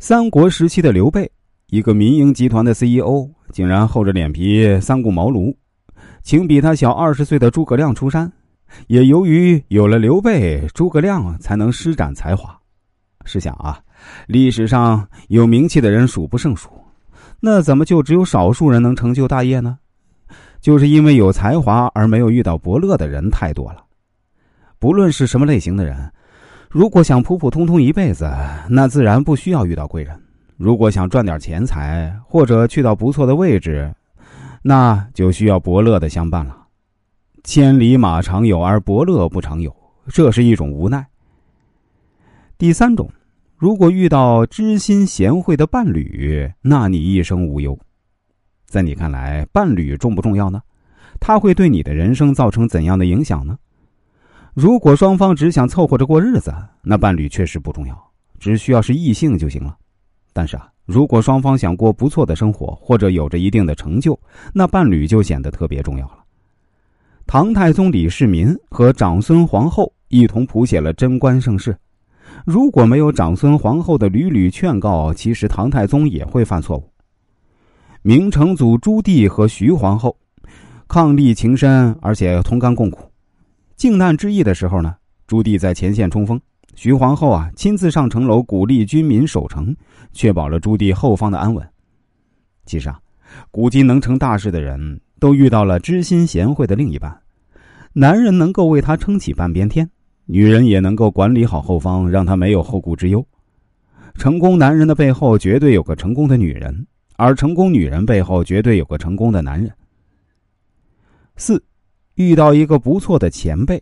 三国时期的刘备，一个民营集团的 CEO，竟然厚着脸皮三顾茅庐，请比他小二十岁的诸葛亮出山。也由于有了刘备，诸葛亮才能施展才华。试想啊，历史上有名气的人数不胜数，那怎么就只有少数人能成就大业呢？就是因为有才华而没有遇到伯乐的人太多了。不论是什么类型的人。如果想普普通通一辈子，那自然不需要遇到贵人；如果想赚点钱财或者去到不错的位置，那就需要伯乐的相伴了。千里马常有，而伯乐不常有，这是一种无奈。第三种，如果遇到知心贤惠的伴侣，那你一生无忧。在你看来，伴侣重不重要呢？他会对你的人生造成怎样的影响呢？如果双方只想凑合着过日子，那伴侣确实不重要，只需要是异性就行了。但是啊，如果双方想过不错的生活，或者有着一定的成就，那伴侣就显得特别重要了。唐太宗李世民和长孙皇后一同谱写了贞观盛世，如果没有长孙皇后的屡屡劝告，其实唐太宗也会犯错误。明成祖朱棣和徐皇后伉俪情深，而且同甘共苦。靖难之役的时候呢，朱棣在前线冲锋，徐皇后啊亲自上城楼鼓励军民守城，确保了朱棣后方的安稳。其实啊，古今能成大事的人都遇到了知心贤惠的另一半，男人能够为他撑起半边天，女人也能够管理好后方，让他没有后顾之忧。成功男人的背后绝对有个成功的女人，而成功女人背后绝对有个成功的男人。四。遇到一个不错的前辈，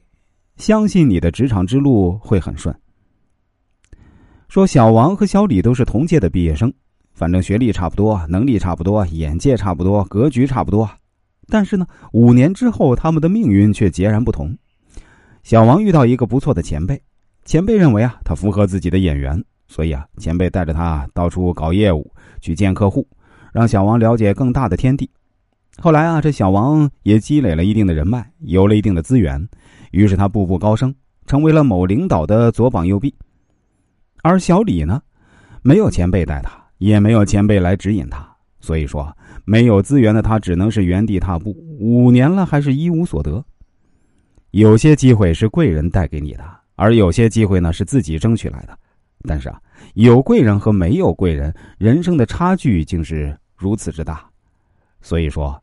相信你的职场之路会很顺。说小王和小李都是同届的毕业生，反正学历差不多，能力差不多，眼界差不多，格局差不多。但是呢，五年之后，他们的命运却截然不同。小王遇到一个不错的前辈，前辈认为啊，他符合自己的眼缘，所以啊，前辈带着他到处搞业务，去见客户，让小王了解更大的天地。后来啊，这小王也积累了一定的人脉，有了一定的资源，于是他步步高升，成为了某领导的左膀右臂。而小李呢，没有前辈带他，也没有前辈来指引他，所以说没有资源的他只能是原地踏步，五年了还是一无所得。有些机会是贵人带给你的，而有些机会呢是自己争取来的。但是啊，有贵人和没有贵人，人生的差距竟是如此之大，所以说。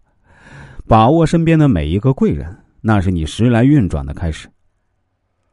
把握身边的每一个贵人，那是你时来运转的开始。